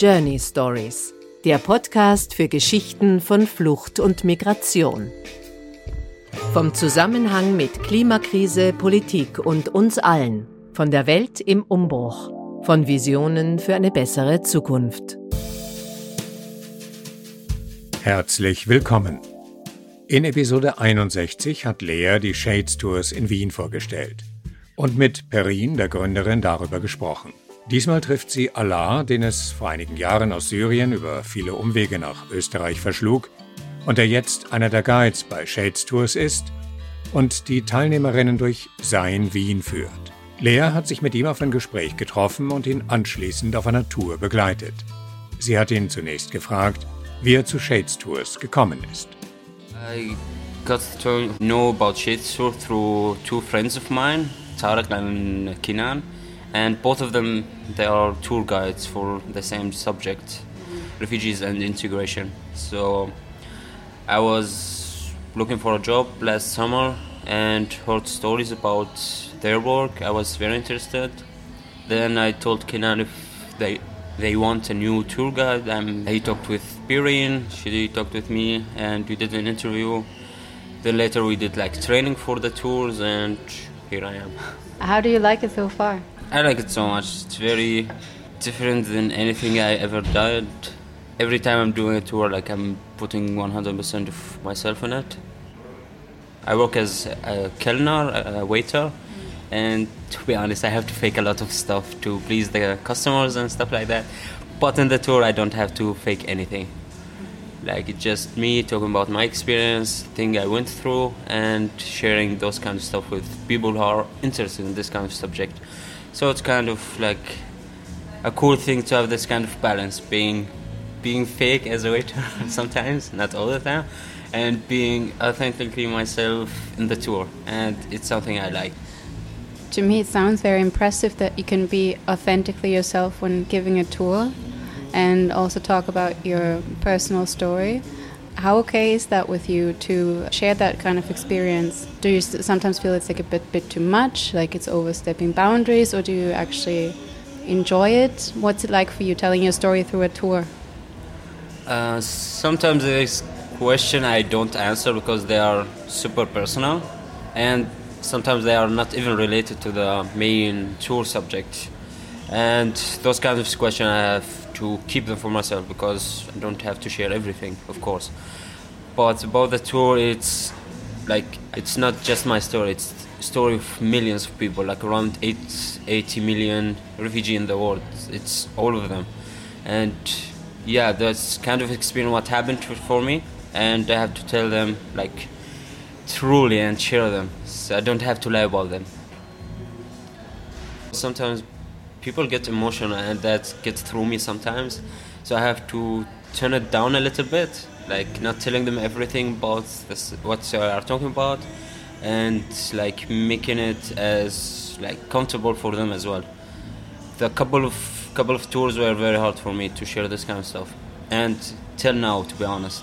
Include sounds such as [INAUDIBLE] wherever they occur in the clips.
Journey Stories, der Podcast für Geschichten von Flucht und Migration. Vom Zusammenhang mit Klimakrise, Politik und uns allen, von der Welt im Umbruch, von Visionen für eine bessere Zukunft. Herzlich willkommen. In Episode 61 hat Lea die Shades Tours in Wien vorgestellt und mit Perin, der Gründerin, darüber gesprochen. Diesmal trifft sie Allah, den es vor einigen Jahren aus Syrien über viele Umwege nach Österreich verschlug und der jetzt einer der Guides bei Shades Tours ist und die Teilnehmerinnen durch sein Wien führt. Lea hat sich mit ihm auf ein Gespräch getroffen und ihn anschließend auf einer Tour begleitet. Sie hat ihn zunächst gefragt, wie er zu Shades Tours gekommen ist. I got to know about Shades Tour through two friends of mine, Tarek and Kinan. And both of them they are tour guides for the same subject refugees and integration. So i was looking for a job last summer and heard stories about their work. I was very interested. Then i told Kinan if they they want a new tour guide and he talked with Perrine, she talked with me and we did an interview. Then later we did like training for the tours and here i am. How do you like it so far I like it so much. It's very different than anything I ever did. Every time I'm doing a tour, like I'm putting 100% of myself in it. I work as a kellner, a waiter, and to be honest, I have to fake a lot of stuff to please the customers and stuff like that. But in the tour, I don't have to fake anything. Like it's just me talking about my experience, thing I went through, and sharing those kind of stuff with people who are interested in this kind of subject. So it's kind of like a cool thing to have this kind of balance, being being fake as a waiter [LAUGHS] sometimes, not all the time, and being authentically myself in the tour, and it's something I like. To me, it sounds very impressive that you can be authentically yourself when giving a tour, and also talk about your personal story. How okay is that with you to share that kind of experience? Do you sometimes feel it's like a bit bit too much, like it's overstepping boundaries, or do you actually enjoy it? What's it like for you telling your story through a tour? Uh, sometimes there's question I don't answer because they are super personal, and sometimes they are not even related to the main tour subject. And those kinds of questions I have to keep them for myself because I don't have to share everything, of course. But about the tour, it's like it's not just my story; it's story of millions of people, like around 8, 80 million refugee in the world. It's all of them, and yeah, that's kind of experience what happened for me, and I have to tell them like truly and share them. So I don't have to lie about them. Sometimes people get emotional and that gets through me sometimes. So i have to turn it down a little bit like not telling them everything about this, what they are talking about and like making it as like comfortable for them as well. The couple of couple of tours were very hard for me to share this kind of stuff and till now to be honest.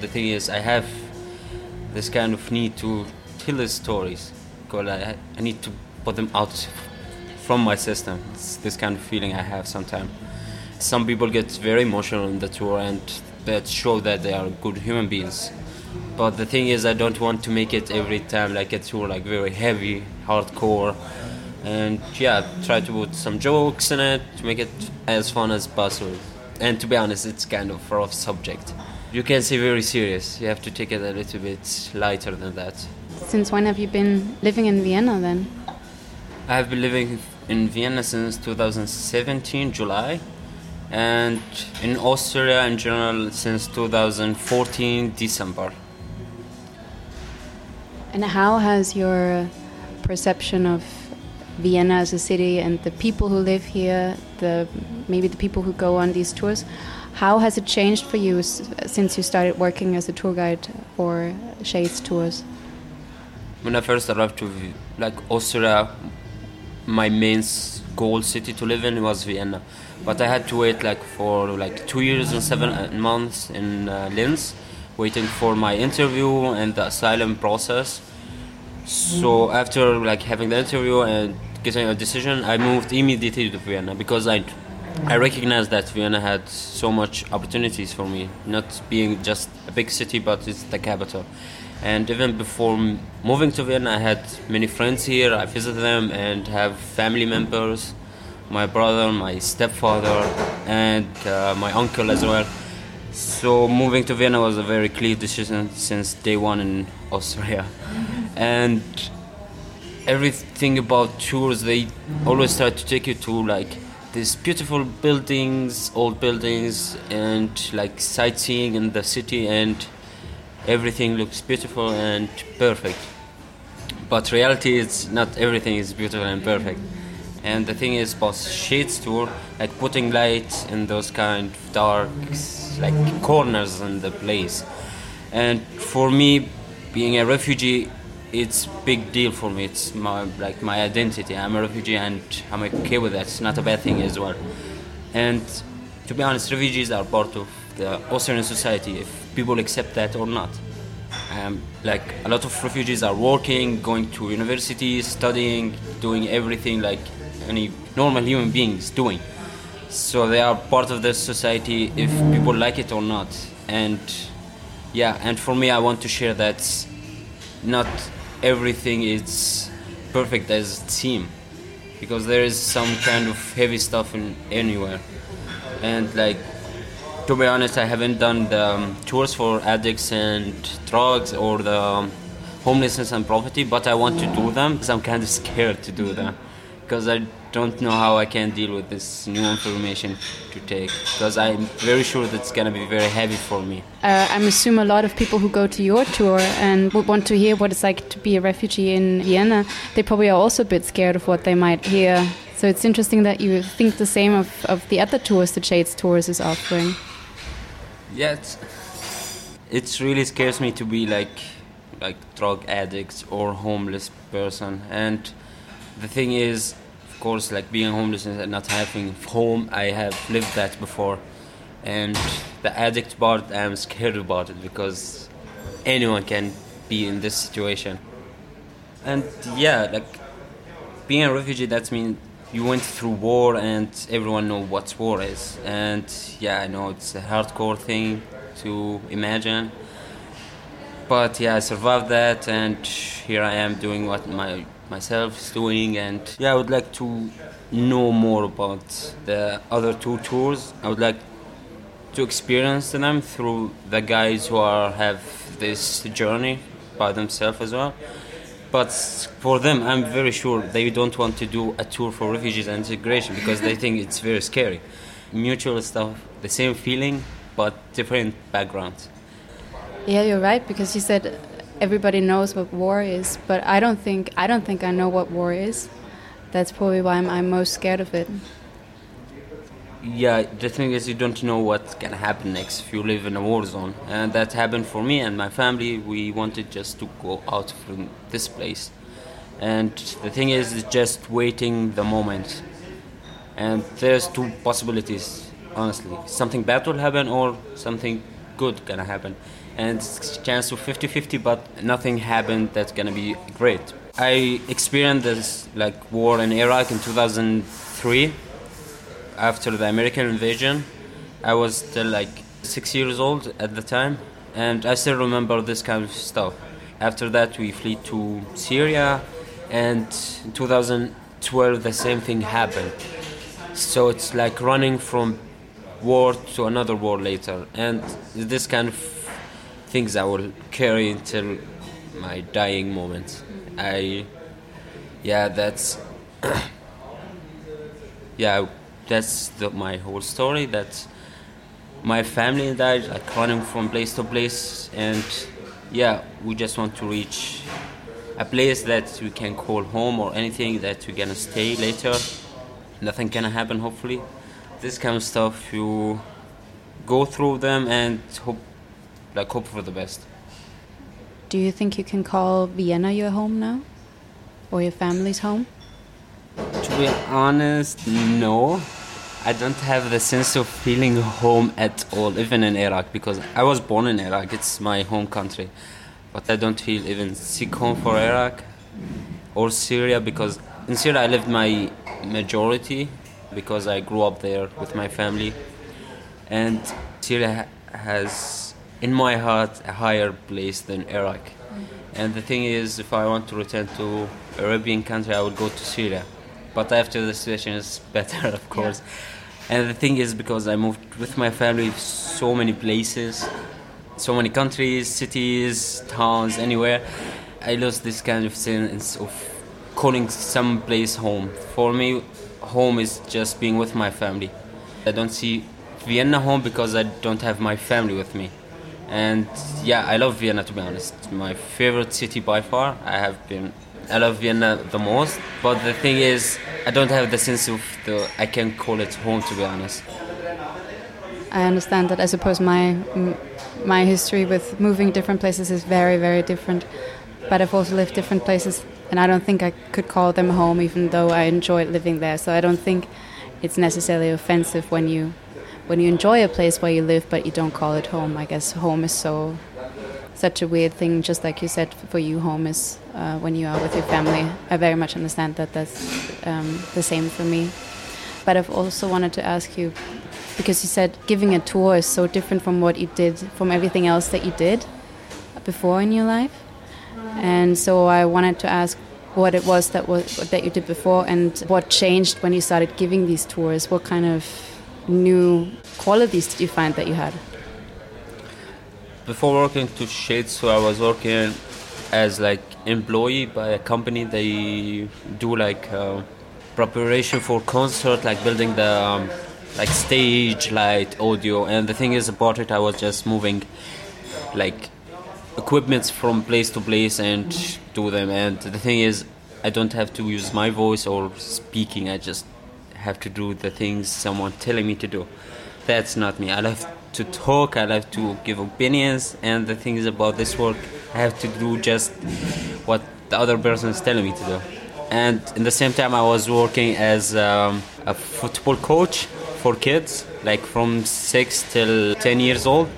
The thing is i have this kind of need to tell the stories because I, I need to put them out from my system. It's this kind of feeling I have sometimes. Some people get very emotional in the tour and that show that they are good human beings. But the thing is, I don't want to make it every time like a tour like very heavy, hardcore, and yeah, try to put some jokes in it to make it as fun as possible. And to be honest, it's kind of a rough subject. You can say very serious. You have to take it a little bit lighter than that. Since when have you been living in Vienna then? I have been living in Vienna since 2017, July, and in Austria in general since 2014, December. And how has your perception of Vienna as a city and the people who live here, the maybe the people who go on these tours, how has it changed for you since you started working as a tour guide for Shades Tours? When I first arrived to like Austria, my main goal city to live in was Vienna, but I had to wait like for like two years and seven uh, months in uh, Linz, waiting for my interview and the asylum process. So after like having the interview and getting a decision, I moved immediately to Vienna because I I recognized that Vienna had so much opportunities for me, not being just a big city, but it's the capital. And even before moving to Vienna, I had many friends here. I visited them and have family members, my brother, my stepfather, and uh, my uncle as well. So moving to Vienna was a very clear decision since day one in [LAUGHS] Austria. And everything about tours, they always try to take you to like these beautiful buildings, old buildings, and like sightseeing in the city, and everything looks beautiful and perfect. But reality is not everything is beautiful and perfect. And the thing is, about Shades tour, like putting light in those kind of dark, like corners in the place. And for me, being a refugee, it's big deal for me. It's my like my identity. I'm a refugee and I'm okay with that. It's not a bad thing as well. And to be honest, refugees are part of the Austrian society if people accept that or not. Um, like a lot of refugees are working, going to universities, studying, doing everything like any normal human being is doing. So they are part of the society if people like it or not. And yeah, and for me, I want to share that not everything is perfect as it seems because there is some kind of heavy stuff in anywhere and like to be honest i haven't done the um, tours for addicts and drugs or the um, homelessness and poverty but i want to do them because i'm kind of scared to do them because i don't know how I can deal with this new information to take because I'm very sure that's going to be very heavy for me. Uh, I assume a lot of people who go to your tour and would want to hear what it's like to be a refugee in Vienna, they probably are also a bit scared of what they might hear. So it's interesting that you think the same of, of the other tours that Shades Tours is offering. Yeah, it's, it's really scares me to be like like drug addicts or homeless person and the thing is of course, like being homeless and not having home, I have lived that before. And the addict part, I'm scared about it because anyone can be in this situation. And yeah, like being a refugee, that means you went through war and everyone know what war is. And yeah, I know it's a hardcore thing to imagine. But yeah, I survived that and here I am doing what my myself is doing and yeah i would like to know more about the other two tours i would like to experience them through the guys who are have this journey by themselves as well but for them i'm very sure they don't want to do a tour for refugees and integration because they think it's very scary mutual stuff the same feeling but different backgrounds yeah you're right because you said everybody knows what war is, but I don't think I don't think I know what war is. That's probably why I'm, I'm most scared of it. Yeah, the thing is, you don't know what's gonna happen next if you live in a war zone, and that happened for me and my family. We wanted just to go out from this place, and the thing is, it's just waiting the moment. And there's two possibilities, honestly. Something bad will happen, or something good gonna happen and it's chance of 50-50 but nothing happened that's gonna be great i experienced this like war in iraq in 2003 after the american invasion i was still like six years old at the time and i still remember this kind of stuff after that we flee to syria and in 2012 the same thing happened so it's like running from war to another war later and this kind of things I will carry until my dying moment. I, yeah, that's, [COUGHS] yeah, that's the, my whole story. That my family died, like running from place to place, and yeah, we just want to reach a place that we can call home or anything that we're gonna stay later. Nothing gonna happen, hopefully. This kind of stuff, you go through them and hope like hope for the best. Do you think you can call Vienna your home now, or your family's home? To be honest, no. I don't have the sense of feeling home at all, even in Iraq, because I was born in Iraq. It's my home country, but I don't feel even sick home for Iraq or Syria because in Syria I lived my majority because I grew up there with my family. And Syria has, in my heart, a higher place than Iraq. And the thing is, if I want to return to Arabian country, I would go to Syria. But after the situation is [LAUGHS] better, of course. Yeah. And the thing is, because I moved with my family so many places, so many countries, cities, towns, anywhere, I lost this kind of sense of calling some place home. For me, home is just being with my family. I don't see Vienna home because I don't have my family with me. And yeah, I love Vienna to be honest. My favorite city by far. I have been. I love Vienna the most. But the thing is, I don't have the sense of the. I can call it home to be honest. I understand that. I suppose my my history with moving different places is very very different. But I've also lived different places, and I don't think I could call them home, even though I enjoyed living there. So I don't think it's necessarily offensive when you when you enjoy a place where you live but you don't call it home. I guess home is so such a weird thing. Just like you said, for you, home is uh, when you are with your family. I very much understand that that's um, the same for me. But I've also wanted to ask you because you said giving a tour is so different from what you did from everything else that you did before in your life. And so I wanted to ask what it was that was that you did before and what changed when you started giving these tours. What kind of new qualities did you find that you had? Before working to Shades, so I was working as like employee by a company. They do like uh, preparation for concert, like building the um, like stage, light, audio. And the thing is about it, I was just moving like equipments from place to place and do them. And the thing is, I don't have to use my voice or speaking. I just have to do the things someone telling me to do. That's not me. I love to talk. I love to give opinions. And the things about this work, I have to do just what the other person is telling me to do. And in the same time, I was working as um, a football coach for kids, like from six till ten years old.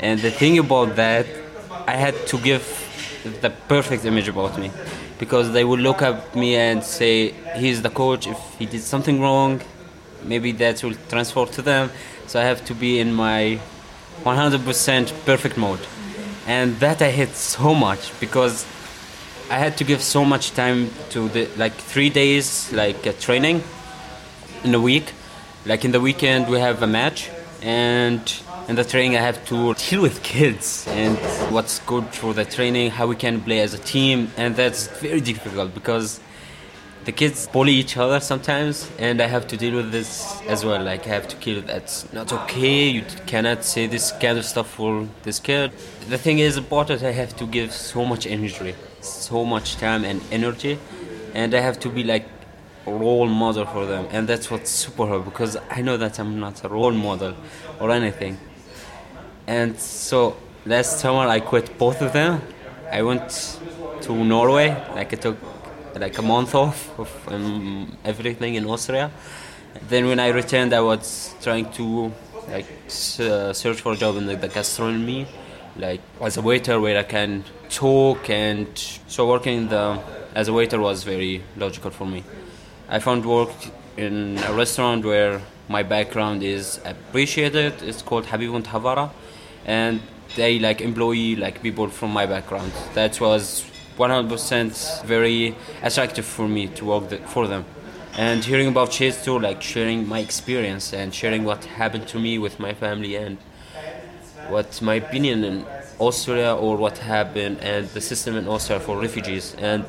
And the thing about that, I had to give the perfect image about me because they would look at me and say he's the coach if he did something wrong maybe that will transfer to them. So i have to be in my 100% perfect mode. And that i hate so much because i had to give so much time to the like three days like uh, training in a week. Like in the weekend we have a match and in the training, I have to deal with kids and what's good for the training, how we can play as a team, and that's very difficult because the kids bully each other sometimes, and I have to deal with this as well. Like I have to kill that's not okay. You cannot say this kind of stuff for this kid. The thing is about it, I have to give so much energy, so much time and energy, and I have to be like a role model for them and that's what's super hard because i know that i'm not a role model or anything and so last summer I quit both of them. I went to Norway, like I took like a month off of um, everything in Austria. Then when I returned, I was trying to like uh, search for a job in the, the gastronomy, like as a waiter where I can talk and so working the as a waiter was very logical for me. I found work in a restaurant where my background is appreciated. It's called Habib Hawara and they like employee like people from my background. That was 100% very attractive for me to work the, for them. And hearing about Shades too, like sharing my experience and sharing what happened to me with my family and what my opinion in Austria or what happened and the system in Austria for refugees and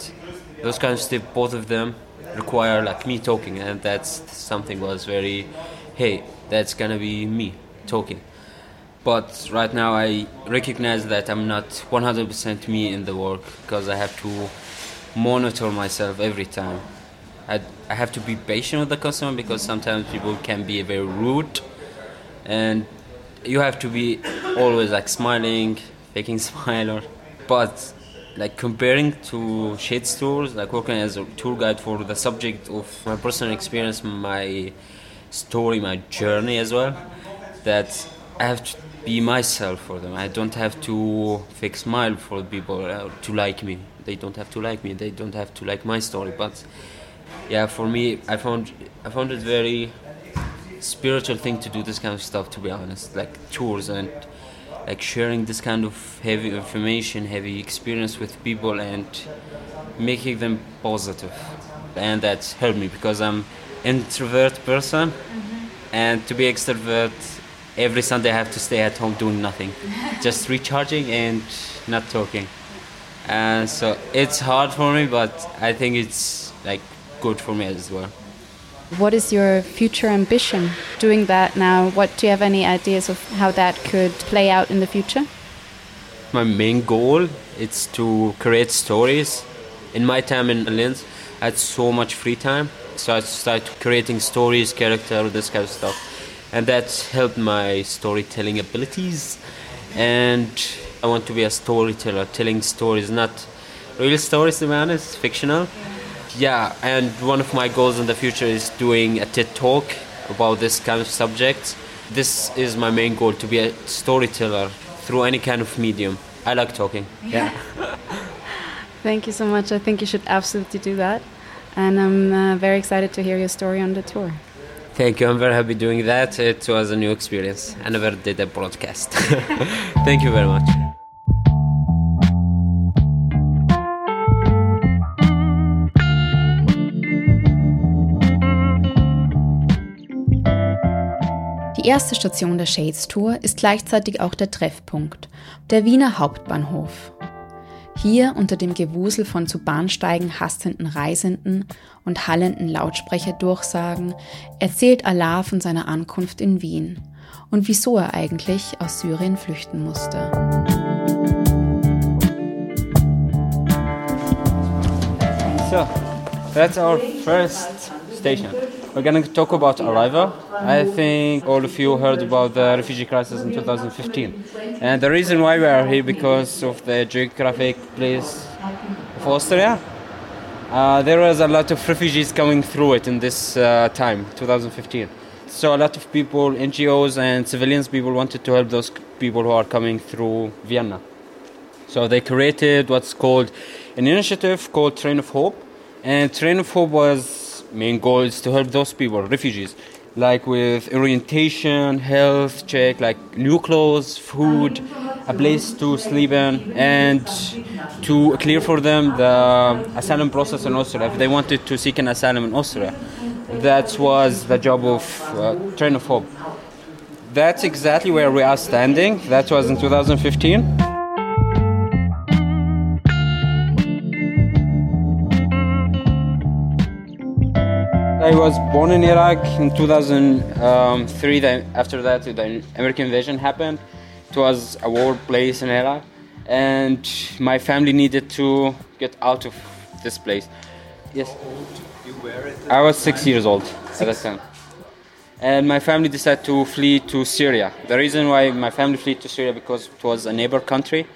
those kind of stuff. Both of them require like me talking, and that's something was very, hey, that's gonna be me talking but right now I recognize that I'm not 100% me in the work because I have to monitor myself every time. I, I have to be patient with the customer because sometimes people can be very rude and you have to be always like smiling, faking [LAUGHS] smile or but like comparing to Shades Tours, like working as a tour guide for the subject of my personal experience, my story, my journey as well, that I have to be myself for them. I don't have to fake smile for people uh, to like me. They don't have to like me. They don't have to like my story. But yeah, for me, I found I found it very spiritual thing to do this kind of stuff. To be honest, like tours and like sharing this kind of heavy information, heavy experience with people and making them positive, and that's helped me because I'm introvert person, mm-hmm. and to be extrovert, every Sunday I have to stay at home doing nothing, just [LAUGHS] recharging and not talking, and so it's hard for me, but I think it's like good for me as well. What is your future ambition doing that now? What do you have any ideas of how that could play out in the future? My main goal is to create stories. In my time in Linz, I had so much free time, so I started creating stories, character, this kind of stuff, and that's helped my storytelling abilities. And I want to be a storyteller, telling stories, not real stories to be honest, fictional. Yeah, and one of my goals in the future is doing a TED talk about this kind of subject. This is my main goal to be a storyteller through any kind of medium. I like talking. Yeah. [LAUGHS] Thank you so much. I think you should absolutely do that. And I'm uh, very excited to hear your story on the tour. Thank you. I'm very happy doing that. It was a new experience. I never did a broadcast. [LAUGHS] Thank you very much. Die erste Station der Shades Tour ist gleichzeitig auch der Treffpunkt, der Wiener Hauptbahnhof. Hier unter dem Gewusel von zu Bahnsteigen hastenden Reisenden und hallenden Lautsprecherdurchsagen erzählt Allah von seiner Ankunft in Wien und wieso er eigentlich aus Syrien flüchten musste. So, that's our first station. We're going to talk about arrival. I think all of you heard about the refugee crisis in 2015. And the reason why we are here because of the geographic place of Austria. Uh, there was a lot of refugees coming through it in this uh, time, 2015. So a lot of people, NGOs and civilians people wanted to help those people who are coming through Vienna. So they created what's called an initiative called Train of Hope. And Train of Hope was main goal is to help those people, refugees, like with orientation, health check, like new clothes, food, a place to sleep in, and to clear for them the asylum process in Austria if they wanted to seek an asylum in Austria. That was the job of uh, Train of Hope. That's exactly where we are standing. That was in 2015. Was born in Iraq in 2003. Um, then after that, the American invasion happened. It was a war place in Iraq, and my family needed to get out of this place. Yes. I was six years old six. at that time. And my family decided to flee to Syria. The reason why my family fled to Syria because it was a neighbor country.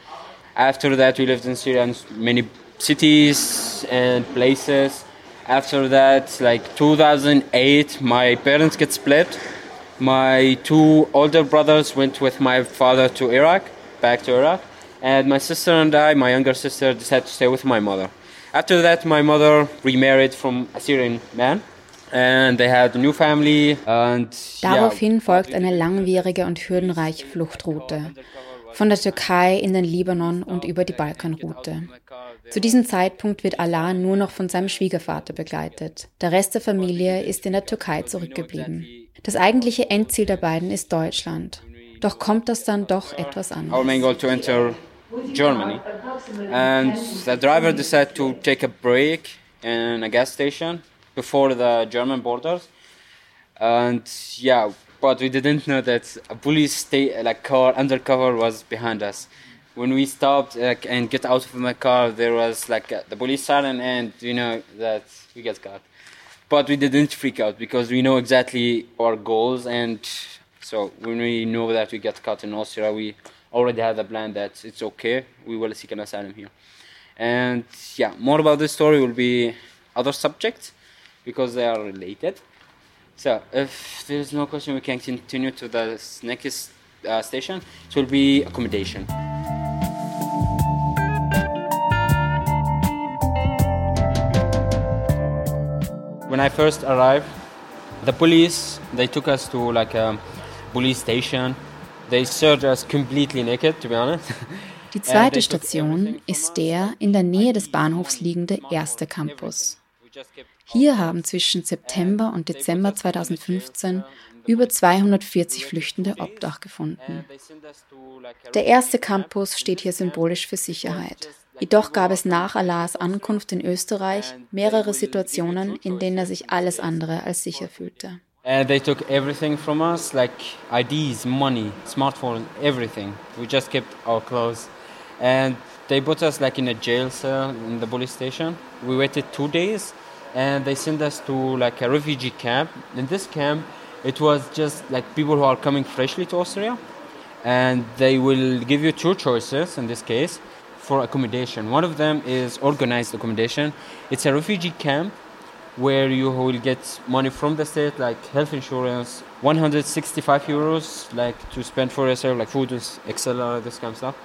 After that, we lived in Syria in many cities and places after that like 2008 my parents get split. My two older brothers went with my father to iraq back to iraq. And my sister and i my younger sister decided to stay with my mother. After that my mother remarried from a syrian man And they had a new family and, Daraufhin folgt eine langwierige und hürdenreiche Fluchtroute von der Türkei in den Libanon und über die Balkanroute. Zu diesem Zeitpunkt wird Allah nur noch von seinem Schwiegervater begleitet. Der Rest der Familie ist in der Türkei zurückgeblieben. Das eigentliche Endziel der beiden ist Deutschland. Doch kommt das dann doch etwas an. Our main driver decided to take in a gas station before the German borders. And yeah, but we didn't know that a police state like car undercover was behind us when we stopped and get out of my car, there was like uh, the police siren, and you know that we get caught. But we didn't freak out because we know exactly our goals, and so when we know that we get caught in Austria, we already had a plan that it's okay. We will seek an asylum here, and yeah, more about this story will be other subjects because they are related. So if there's no question, we can continue to the next uh, station. It will be accommodation. When I first arrived, the police they took us to like a police station. They searched us completely naked, to be honest. [LAUGHS] Die zweite Station ist der in der Nähe des Bahnhofs liegende erste Campus. Hier haben zwischen September und Dezember 2015 über 240 Flüchtende Obdach gefunden. Der erste Campus steht hier symbolisch für Sicherheit. Jedoch gab es nach Allahs Ankunft in Österreich mehrere Situationen, in denen er sich alles andere als sicher fühlte. And they took everything from us, like IDs, money, smartphone, everything. We just kept our clothes. And they put us like in a jail cell in the police station. We waited two days and they sent us to like a refugee camp. In this camp, it was just like people who are coming freshly to Austria and they will give you two choices in this case for accommodation. One of them is organized accommodation. It's a refugee camp where you will get money from the state, like health insurance, 165 euros, like to spend for yourself, like food, etc., this kind of stuff.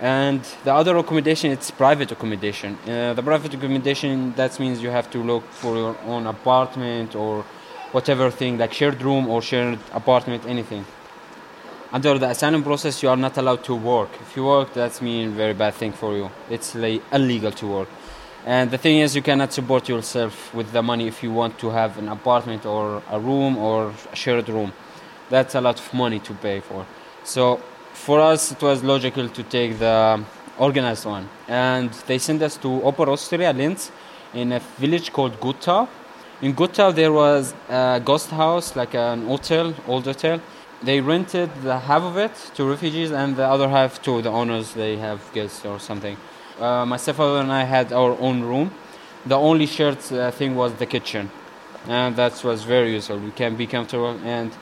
And the other accommodation, it's private accommodation. Uh, the private accommodation, that means you have to look for your own apartment or whatever thing, like shared room or shared apartment, anything. Under the asylum process, you are not allowed to work. If you work, that's mean very bad thing for you. It's like illegal to work. And the thing is, you cannot support yourself with the money if you want to have an apartment or a room or a shared room. That's a lot of money to pay for. So for us, it was logical to take the organized one. And they sent us to Upper Austria, Linz, in a village called Gutta. In Gutau, there was a ghost house, like an hotel, old hotel. They rented the half of it to refugees and the other half to the owners. They have guests or something. Uh, my stepfather and I had our own room. The only shared uh, thing was the kitchen, and that was very useful. We can be comfortable. And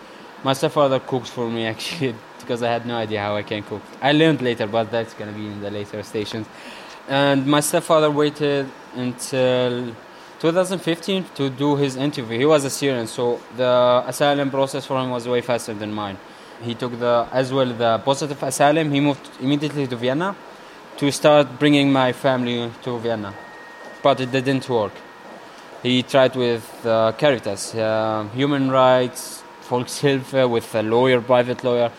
my stepfather cooked for me [LAUGHS] actually because I had no idea how I can cook. I learned later, but that's gonna be in the later stations. And my stepfather waited until 2015 to do his interview. He was a Syrian, so the asylum process for him was way faster than mine. He took the as well the positive asylum. He moved immediately to Vienna to start bringing my family to Vienna. But it didn't work. He tried with uh, Caritas, uh, human rights, Volkshilfe, with a lawyer, private lawyer.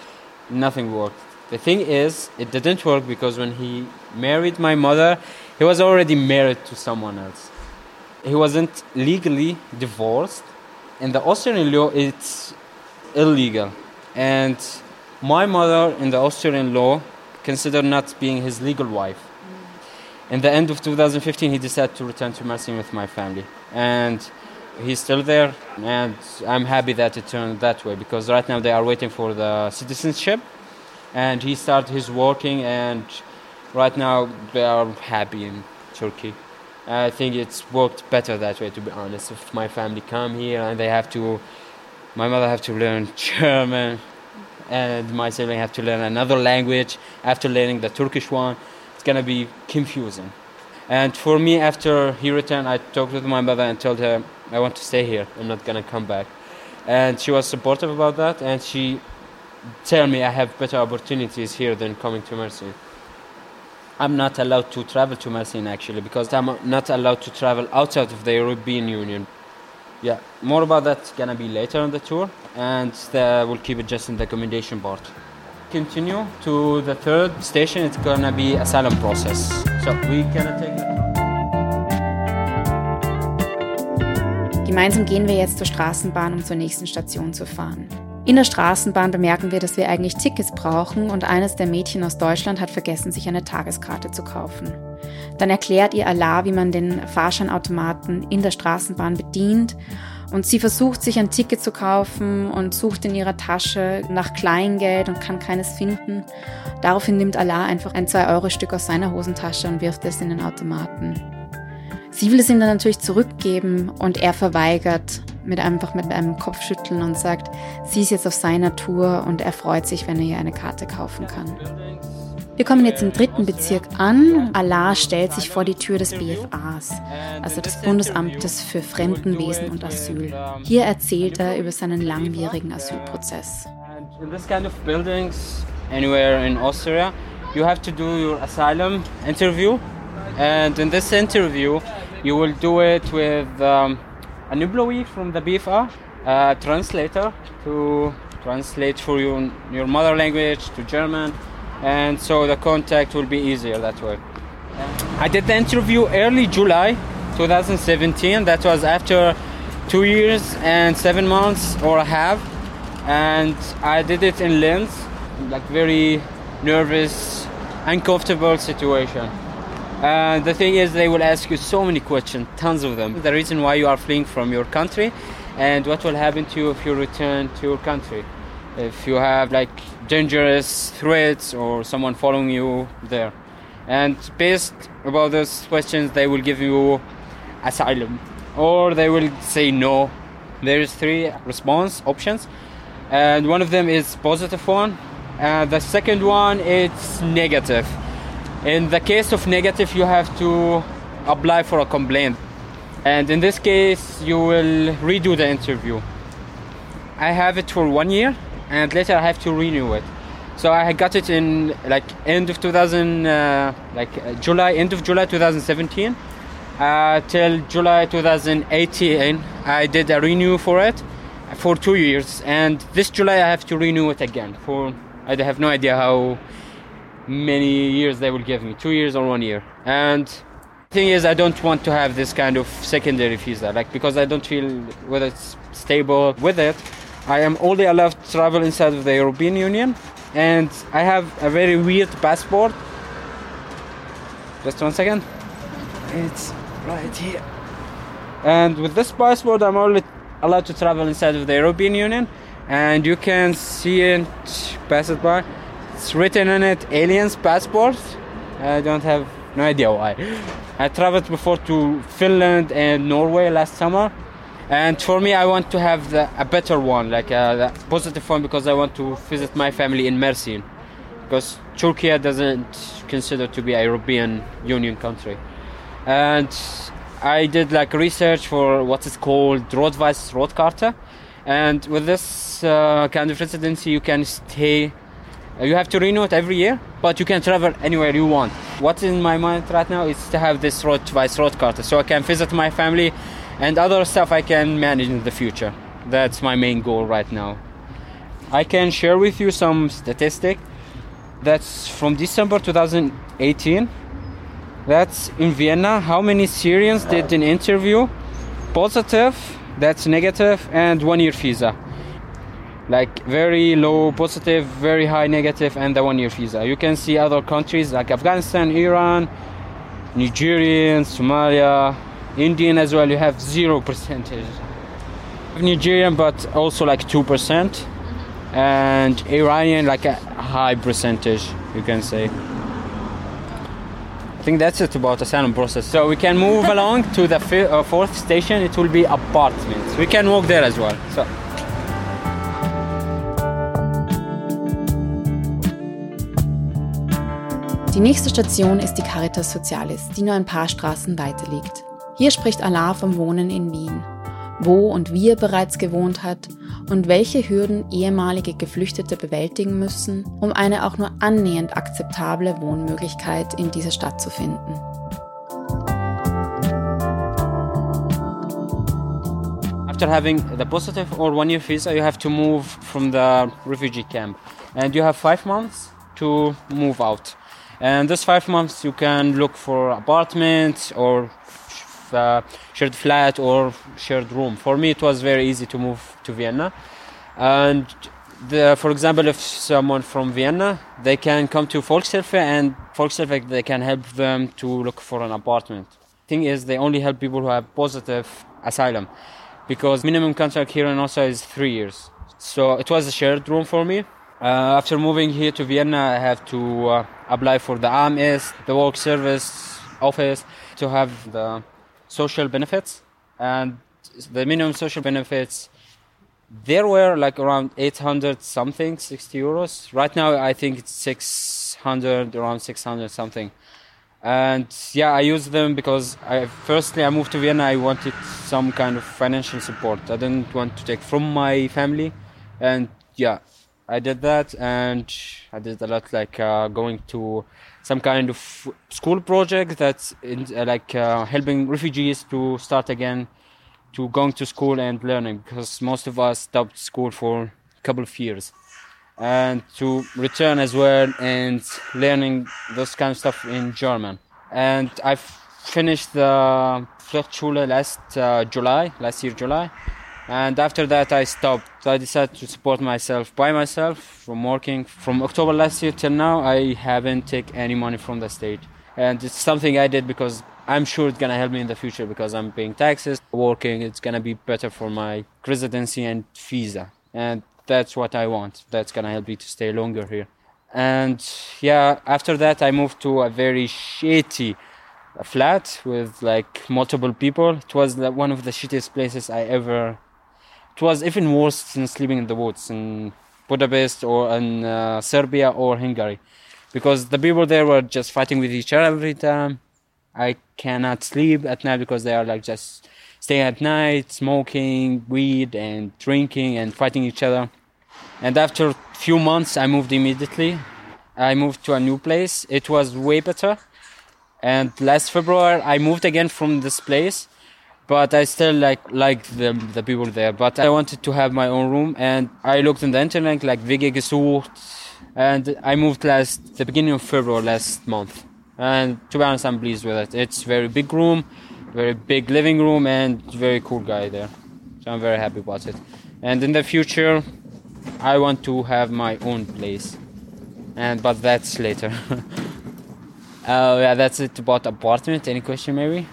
Nothing worked. The thing is, it didn't work because when he married my mother, he was already married to someone else. He wasn't legally divorced. In the Austrian law, it's illegal. And my mother, in the Austrian law, considered not being his legal wife. Mm. In the end of 2015, he decided to return to Mersin with my family. And he's still there, and I'm happy that it turned that way because right now they are waiting for the citizenship. And he started his working, and right now they are happy in Turkey. I think it's worked better that way, to be honest. If my family come here and they have to, my mother have to learn [LAUGHS] German, and my sibling have to learn another language after learning the Turkish one. It's gonna be confusing. And for me, after he returned, I talked with my mother and told her I want to stay here. I'm not gonna come back. And she was supportive about that, and she tell me I have better opportunities here than coming to Mersin. I'm not allowed to travel to Mersin actually because I'm not allowed to travel outside of the European Union. Yeah, more about that gonna be later on the tour, and the, we'll keep it just in the accommodation part. Continue to the third station. It's gonna be asylum process. So we gonna take. Gemeinsam gehen wir jetzt zur Straßenbahn, um zur nächsten Station zu fahren. In der Straßenbahn bemerken wir, dass wir eigentlich Tickets brauchen und eines der Mädchen aus Deutschland hat vergessen, sich eine Tageskarte zu kaufen. Dann erklärt ihr Allah, wie man den Fahrscheinautomaten in der Straßenbahn bedient und sie versucht sich ein Ticket zu kaufen und sucht in ihrer Tasche nach Kleingeld und kann keines finden. Daraufhin nimmt Allah einfach ein 2-Euro-Stück aus seiner Hosentasche und wirft es in den Automaten. Sie will es ihm dann natürlich zurückgeben und er verweigert mit einfach mit einem Kopfschütteln und sagt, sie ist jetzt auf seiner Tour und er freut sich, wenn er ihr eine Karte kaufen kann. Wir kommen jetzt im dritten Bezirk an. Allah stellt sich vor die Tür des BFAs, also des Bundesamtes für Fremdenwesen und Asyl. Hier erzählt er über seinen langwierigen Asylprozess. In this kind of buildings, anywhere in Austria, you have to do your asylum interview, and in this interview, you will do it with um, an employee from the BFA, a translator to translate for you your mother language to German, and so the contact will be easier that way. I did the interview early July 2017. That was after two years and seven months or a half, and I did it in Linz, like very nervous, uncomfortable situation. And the thing is, they will ask you so many questions, tons of them. The reason why you are fleeing from your country, and what will happen to you if you return to your country. If you have like dangerous threats or someone following you there. And based about those questions, they will give you asylum or they will say no. There is three response options, and one of them is positive one. And the second one it's negative. In the case of negative, you have to apply for a complaint. And in this case, you will redo the interview. I have it for one year, and later I have to renew it. So I got it in like end of 2000, uh, like uh, July, end of July 2017, uh, till July 2018. I did a renew for it for two years, and this July I have to renew it again for I have no idea how many years they will give me. Two years or one year. And thing is i don't want to have this kind of secondary visa. Like because i don't feel whether it's stable with it i am only allowed to travel inside of the european union. And i have a very weird passport. Just one second. It's right here. And with this passport i'm only allowed to travel inside of the european union. And you can see it pass it by it's written on it aliens passport. I don't have no idea why. I traveled before to Finland and Norway last summer. And for me, I want to have the, a better one, like a, a positive one, because I want to visit my family in Mersin. Because Turkey doesn't consider to be a European Union country. And I did like research for what is called Rot-Weiß-Rot-Karten. And with this uh, kind of residency, you can stay Uh, you have to renew it every year, but you can travel anywhere you want. What's in my mind right now is to have this Rot-Weiß-Rot-Karte so I can visit my family and other stuff I can manage in the future. That's my main goal right now. I can share with you some statistic. That's from December 2018. That's in Vienna. How many Syrians did an interview? Positive, that's negative, and one year visa like very low positive, very high negative, and the one year visa. You can see other countries like Afghanistan, Iran, Nigerian, Somalia, Indian as well. You have zero percentage. Nigerian, but also like two percent, and Iranian like a high percentage. You can say. I think that's it about the asylum process. So we can move [LAUGHS] along to the uh, fourth station. It will be apartments. We can walk there as well. So. Die nächste Station ist die Caritas Socialis, die nur ein paar Straßen weiter liegt. Hier spricht Allah vom Wohnen in Wien, wo und wie er bereits gewohnt hat und welche Hürden ehemalige Geflüchtete bewältigen müssen, um eine auch nur annähernd akzeptable Wohnmöglichkeit in dieser Stadt zu finden. After having the positive or one year visa, you have to move from the refugee camp and you have five months to move out. And this five months, you can look for apartment or uh, shared flat or shared room. For me, it was very easy to move to Vienna. And the, for example, if someone from Vienna, they can come to Volkshilfe and Volkshilfe they can help them to look for an apartment. Thing is, they only help people who have positive asylum, because minimum contract here in Oslo is three years. So it was a shared room for me. Uh, after moving here to Vienna, I have to uh, apply for the AMS, the work service office, to have the social benefits. And the minimum social benefits, there were like around 800 something, 60 euros. Right now, I think it's 600, around 600 something. And yeah, I use them because I, firstly I moved to Vienna. I wanted some kind of financial support. I didn't want to take from my family, and yeah, I did that, and I did a lot like uh, going to some kind of school project that's in, uh, like uh, helping refugees to start again to going to school and learning because most of us stopped school for a couple of years and to return as well and learning those kind of stuff in German. And I finished the Fluchtschule last uh, July, last year July, and after that I stopped. I decided to support myself by myself from working. From October last year till now, I haven't taken any money from the state, and it's something I did because I'm sure it's gonna help me in the future because I'm paying taxes, working. It's gonna be better for my residency and visa, and that's what I want. That's gonna help me to stay longer here. And yeah, after that, I moved to a very shitty flat with like multiple people. It was one of the shittiest places I ever. It was even worse than sleeping in the woods in Budapest or in uh, Serbia or Hungary, because the people there were just fighting with each other every time. I cannot sleep at night because they are like just staying at night, smoking weed and drinking and fighting each other. And after a few months, I moved immediately. I moved to a new place. It was way better. And last February, I moved again from this place, but I still like like the the people there. But I wanted to have my own room, and I looked on the internet like WG gesucht, and I moved last the beginning of February last month. And to be honest, I'm pleased with it. It's very big room, very big living room, and very cool guy there. So I'm very happy about it. And in the future, I want to have my own place, and but that's later. uh, [LAUGHS] yeah, that's it about apartment. Any question, maybe?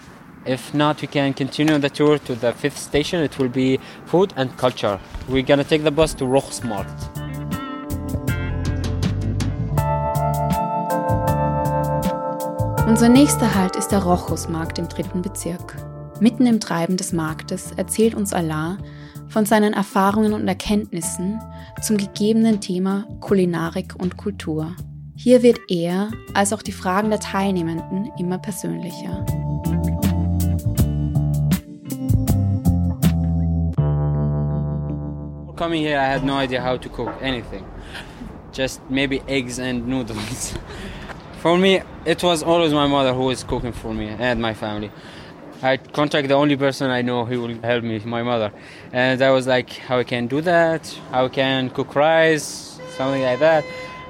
If not, we can continue the tour to the fifth station. It will be food and culture. We're gonna take the bus to Rochsmarkt. Unser nächster Halt ist der Rochusmarkt im dritten Bezirk. Mitten im Treiben des Marktes erzählt uns Allah von seinen Erfahrungen und Erkenntnissen zum gegebenen Thema Kulinarik und Kultur. Hier wird er als auch die Fragen der Teilnehmenden immer persönlicher. Coming here, I had no idea how to cook anything. Just maybe eggs and noodles. [LAUGHS] for me, it was always my mother who was cooking for me and my family. I contact the only person I know who will help me, my mother. And I was like, how I can do that, how I can cook rice, something like that.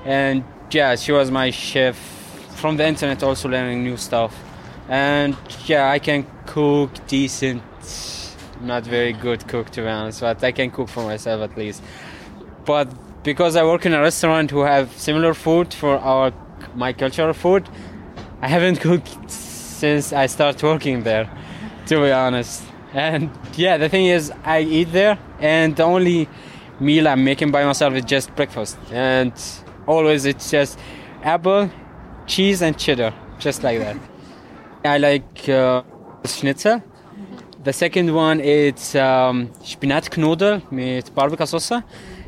And yeah, she was my chef from the internet, also learning new stuff. And yeah, I can cook decent, not very good cook to be honest, but I can cook for myself at least. But because I work in a restaurant who have similar food for our my cultural food, I haven't [LAUGHS] cooked since I started working there, to be honest. And yeah, the thing is, I eat there, and the only meal I'm making by myself is just breakfast. And always it's just apple, cheese, and cheddar, just like that. [LAUGHS] I like uh, schnitzel. The second one is um, Spinatknödel mit Barbecue-Soße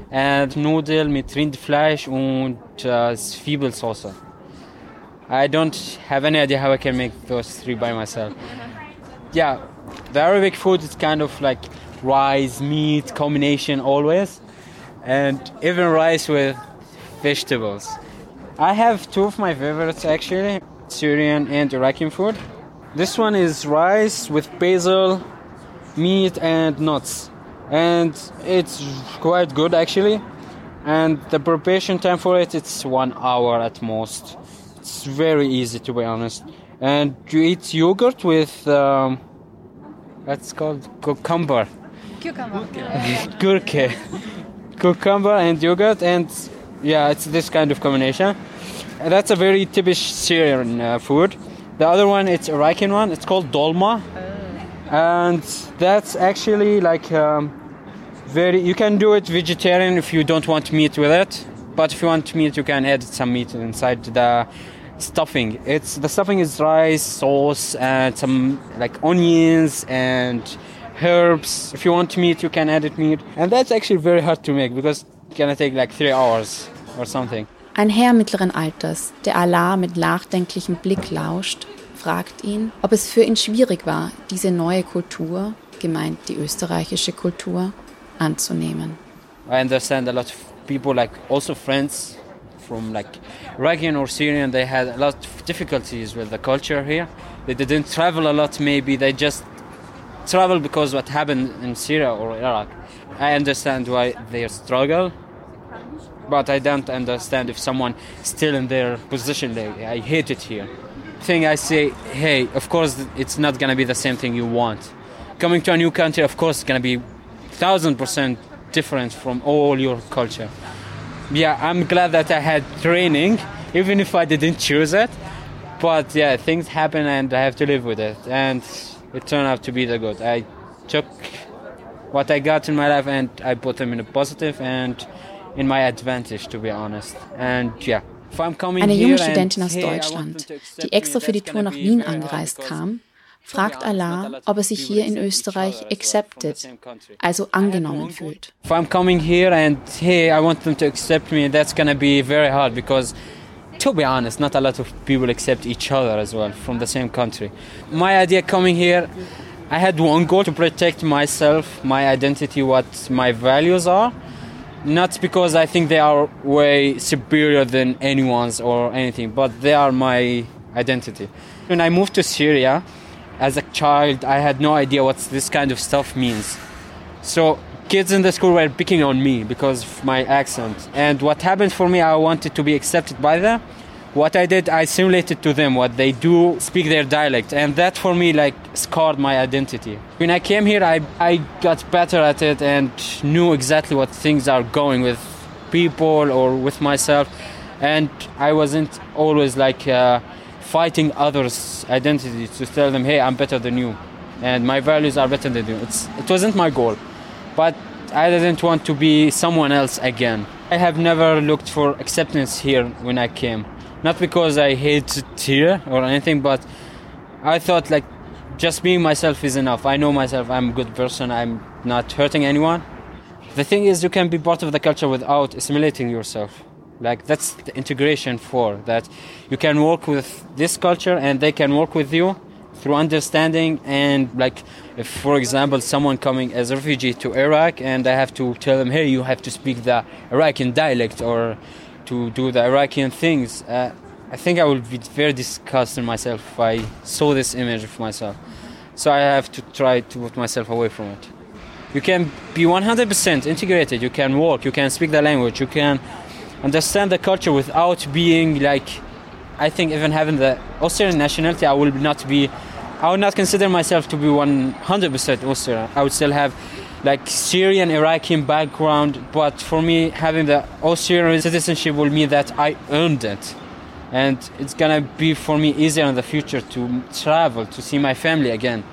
and Nudel mit Rindfleisch und uh, Zwiebelsauce. I don't have any idea how I can make those three by myself. Yeah, the Arabic food is kind of like rice, meat combination always, and even rice with vegetables. I have two of my favorites actually Syrian and Iraqi food. This one is rice with basil, meat, and nuts, and it's quite good actually. And the preparation time for it it's one hour at most. It's very easy to be honest. And you eat yogurt with um, that's called cucumber. Cucumber. [LAUGHS] Gurke. cucumber and yogurt and yeah, it's this kind of combination. And that's a very typical Syrian uh, food. The other one, it's Iraqi one. It's called dolma, and that's actually like um, very. You can do it vegetarian if you don't want meat with it, but if you want meat, you can add some meat inside the stuffing. It's the stuffing is rice, sauce, and some like onions and herbs. If you want meat, you can add it meat, and that's actually very hard to make because it's gonna take like three hours or something. Ein Herr mittleren Alters, der Allah mit nachdenklichem Blick lauscht, fragt ihn, ob es für ihn schwierig war, diese neue Kultur, gemeint die österreichische Kultur, anzunehmen. I understand a lot of people, like also friends from like Iraqi or Syrian, they had a lot of difficulties with the culture here. They didn't travel a lot, maybe they just travel because what happened in Syria or Iraq. I understand why they struggle, but I don't understand if someone still in their position. They, I hate it here. Thing I say, hey, of course it's not gonna be the same thing you want. Coming to a new country, of course, it's gonna be thousand percent different from all your culture. Yeah, I'm glad that I had training, even if I didn't choose it. But yeah, things happen and I have to live with it. And it turned out to be the good. I took what I got in my life and I put them in a positive and in my advantage, to be honest. And yeah. Eine junge Studentin aus Deutschland, die extra für die Tour nach Wien angereist kam, fragt Allah, ob er sich hier in Österreich accepted, also angenommen fühlt. If I'm coming here and hey, I want them to accept me, that's gonna be very hard because to be honest, not a lot of people accept each other as well from the same country. My idea coming here, I had one goal to protect myself, my identity, what my values are. Not because I think they are way superior than anyone's or anything, but they are my identity. When I moved to Syria, as a child, I had no idea what this kind of stuff means. So kids in the school were picking on me because of my accent. And what happened for me, I wanted to be accepted by them. What I did, I simulated to them what they do, speak their dialect, and that for me like scarred my identity. When I came here, I, I got better at it and knew exactly what things are going with people or with myself, and I wasn't always like uh, fighting others' identity to tell them, hey, I'm better than you, and my values are better than you. It's, it wasn't my goal but I didn't want to be someone else again. I have never looked for acceptance here when I came. Not because I hate here or anything, but I thought like just being myself is enough. I know myself, I'm a good person, I'm not hurting anyone. The thing is, you can be part of the culture without assimilating yourself. Like, that's the integration for that. You can work with this culture and they can work with you through understanding and like if for example someone coming as a refugee to iraq and i have to tell them hey you have to speak the iraqi dialect or to do the iraqi things uh, i think i would be very disgusted myself if i saw this image of myself so i have to try to put myself away from it you can be 100% integrated you can work you can speak the language you can understand the culture without being like I think even having the Austrian nationality, I will not be, I would not consider myself to be 100% Austrian. I would still have like Syrian, Iraqi background, but for me, having the Austrian citizenship will mean that I earned it. And it's gonna be for me easier in the future to travel, to see my family again,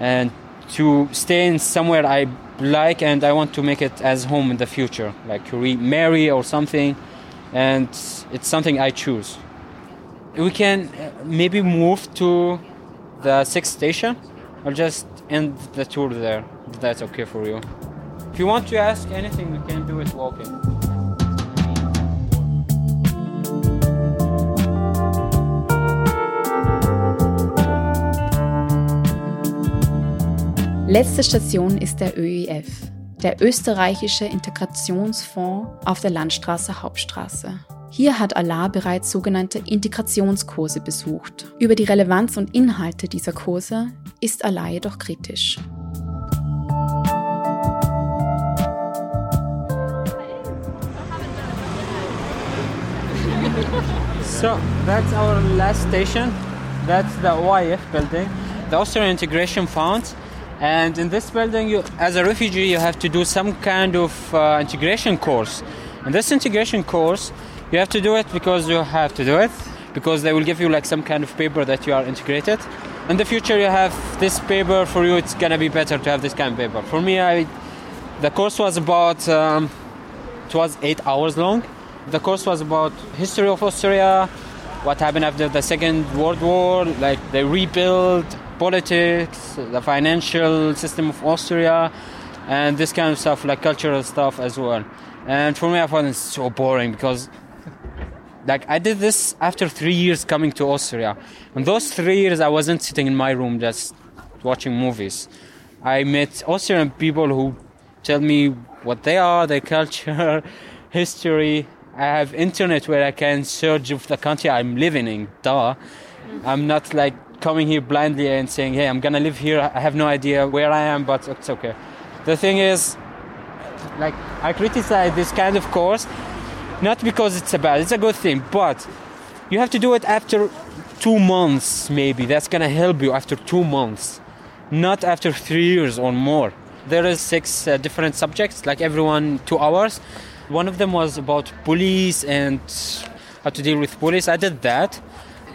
and to stay in somewhere I like and I want to make it as home in the future, like remarry or something. And it's something I choose we can uh, maybe move to the sixth station or just end the tour there if that's okay for you if you want to ask anything we can do it walking Letzte Station ist der ÖIF, der österreichische Integrationsfonds auf der Landstraße Hauptstraße. Hier hat Allah bereits sogenannte Integrationskurse besucht. Über die Relevanz und Inhalte dieser Kurse ist Allah jedoch kritisch. So that's our last station. That's the OIF building, the Austrian Integration Fund. And in this building, you, as a refugee, you have to do some kind of uh, integration course. And this integration course you have to do it because you have to do it because they will give you like some kind of paper that you are integrated. In the future you have this paper. For you it's gonna be better to have this kind of paper. For me i the course was about um, it was eight hours long. The course was about history of austria what happened after the second world war like they rebuilt politics the financial system of austria and this kind of stuff like cultural stuff as well. And for me i found it so boring because like I did this after three years coming to Austria. And those three years, I wasn't sitting in my room just watching movies. I met Austrian people who tell me what they are, their [LAUGHS] culture, history. I have internet where I can search of the country I'm living in. Duh. I'm not like coming here blindly and saying, "Hey, I'm gonna live here. I have no idea where I am, but it's okay." The thing is, like, I criticize this kind of course, not because it's a bad, it's a good thing, but you have to do it after two months, maybe. That's gonna help you after two months, not after three years or more. There is six uh, different subjects, like everyone two hours. One of them was about police and how to deal with police. I did that.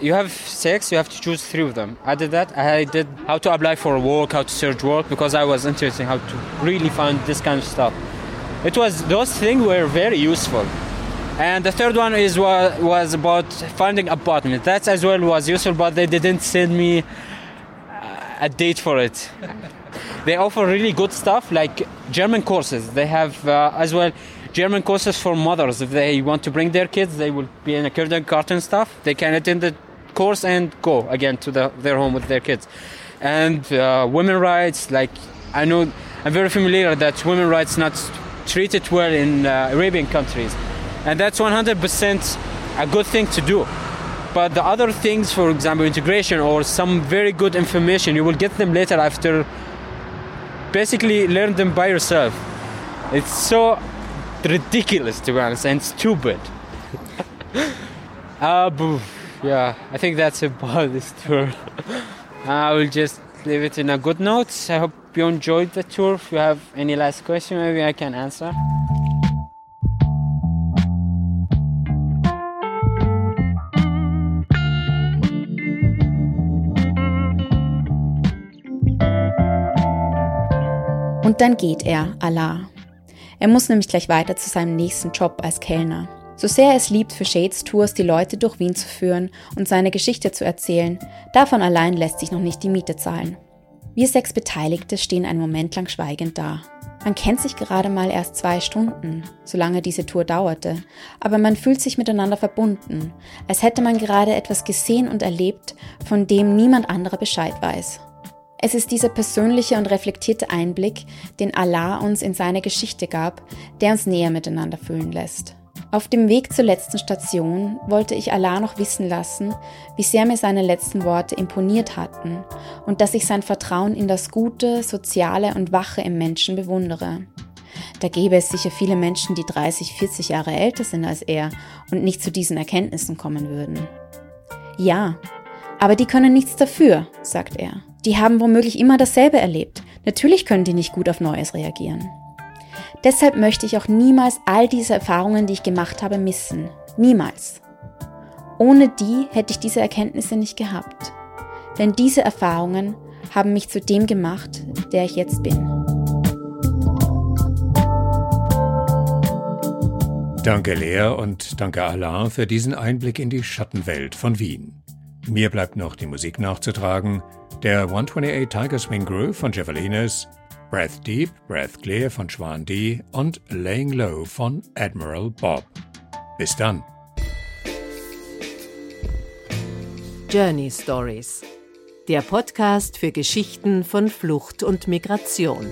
You have six, you have to choose three of them. I did that. I did how to apply for work, how to search work, because I was interested in how to really find this kind of stuff. It was those things were very useful. And the third one is was, was about finding apartment. That as well was useful, but they didn't send me uh, a date for it. [LAUGHS] they offer really good stuff like German courses. They have uh, as well German courses for mothers. If they want to bring their kids, they will be in a kindergarten stuff. They can attend the course and go again to the, their home with their kids. And uh, women rights, like I know, I'm very familiar that women rights not treated well in uh, Arabian countries, and that's 100% a good thing to do. But the other things, for example, integration or some very good information, you will get them later after basically learn them by yourself. It's so ridiculous to be honest and stupid. [LAUGHS] uh, yeah, I think that's about [LAUGHS] this tour. I will just leave it in a good note. I hope you enjoyed the tour. If you have any last question, maybe I can answer. Und dann geht er, Allah. Er muss nämlich gleich weiter zu seinem nächsten Job als Kellner. So sehr es liebt, für Shades Tours die Leute durch Wien zu führen und seine Geschichte zu erzählen, davon allein lässt sich noch nicht die Miete zahlen. Wir sechs Beteiligte stehen einen Moment lang schweigend da. Man kennt sich gerade mal erst zwei Stunden, solange diese Tour dauerte, aber man fühlt sich miteinander verbunden, als hätte man gerade etwas gesehen und erlebt, von dem niemand anderer Bescheid weiß. Es ist dieser persönliche und reflektierte Einblick, den Allah uns in seine Geschichte gab, der uns näher miteinander fühlen lässt. Auf dem Weg zur letzten Station wollte ich Allah noch wissen lassen, wie sehr mir seine letzten Worte imponiert hatten und dass ich sein Vertrauen in das Gute, Soziale und Wache im Menschen bewundere. Da gäbe es sicher viele Menschen, die 30, 40 Jahre älter sind als er und nicht zu diesen Erkenntnissen kommen würden. Ja, aber die können nichts dafür, sagt er. Die haben womöglich immer dasselbe erlebt. Natürlich können die nicht gut auf Neues reagieren. Deshalb möchte ich auch niemals all diese Erfahrungen, die ich gemacht habe, missen. Niemals. Ohne die hätte ich diese Erkenntnisse nicht gehabt. Denn diese Erfahrungen haben mich zu dem gemacht, der ich jetzt bin. Danke Lea und danke Alain für diesen Einblick in die Schattenwelt von Wien. Mir bleibt noch die Musik nachzutragen, der 128 Tiger Swing Groove von Javelinus, Breath Deep, Breath Clear von Schwan D und Laying Low von Admiral Bob. Bis dann. Journey Stories. Der Podcast für Geschichten von Flucht und Migration.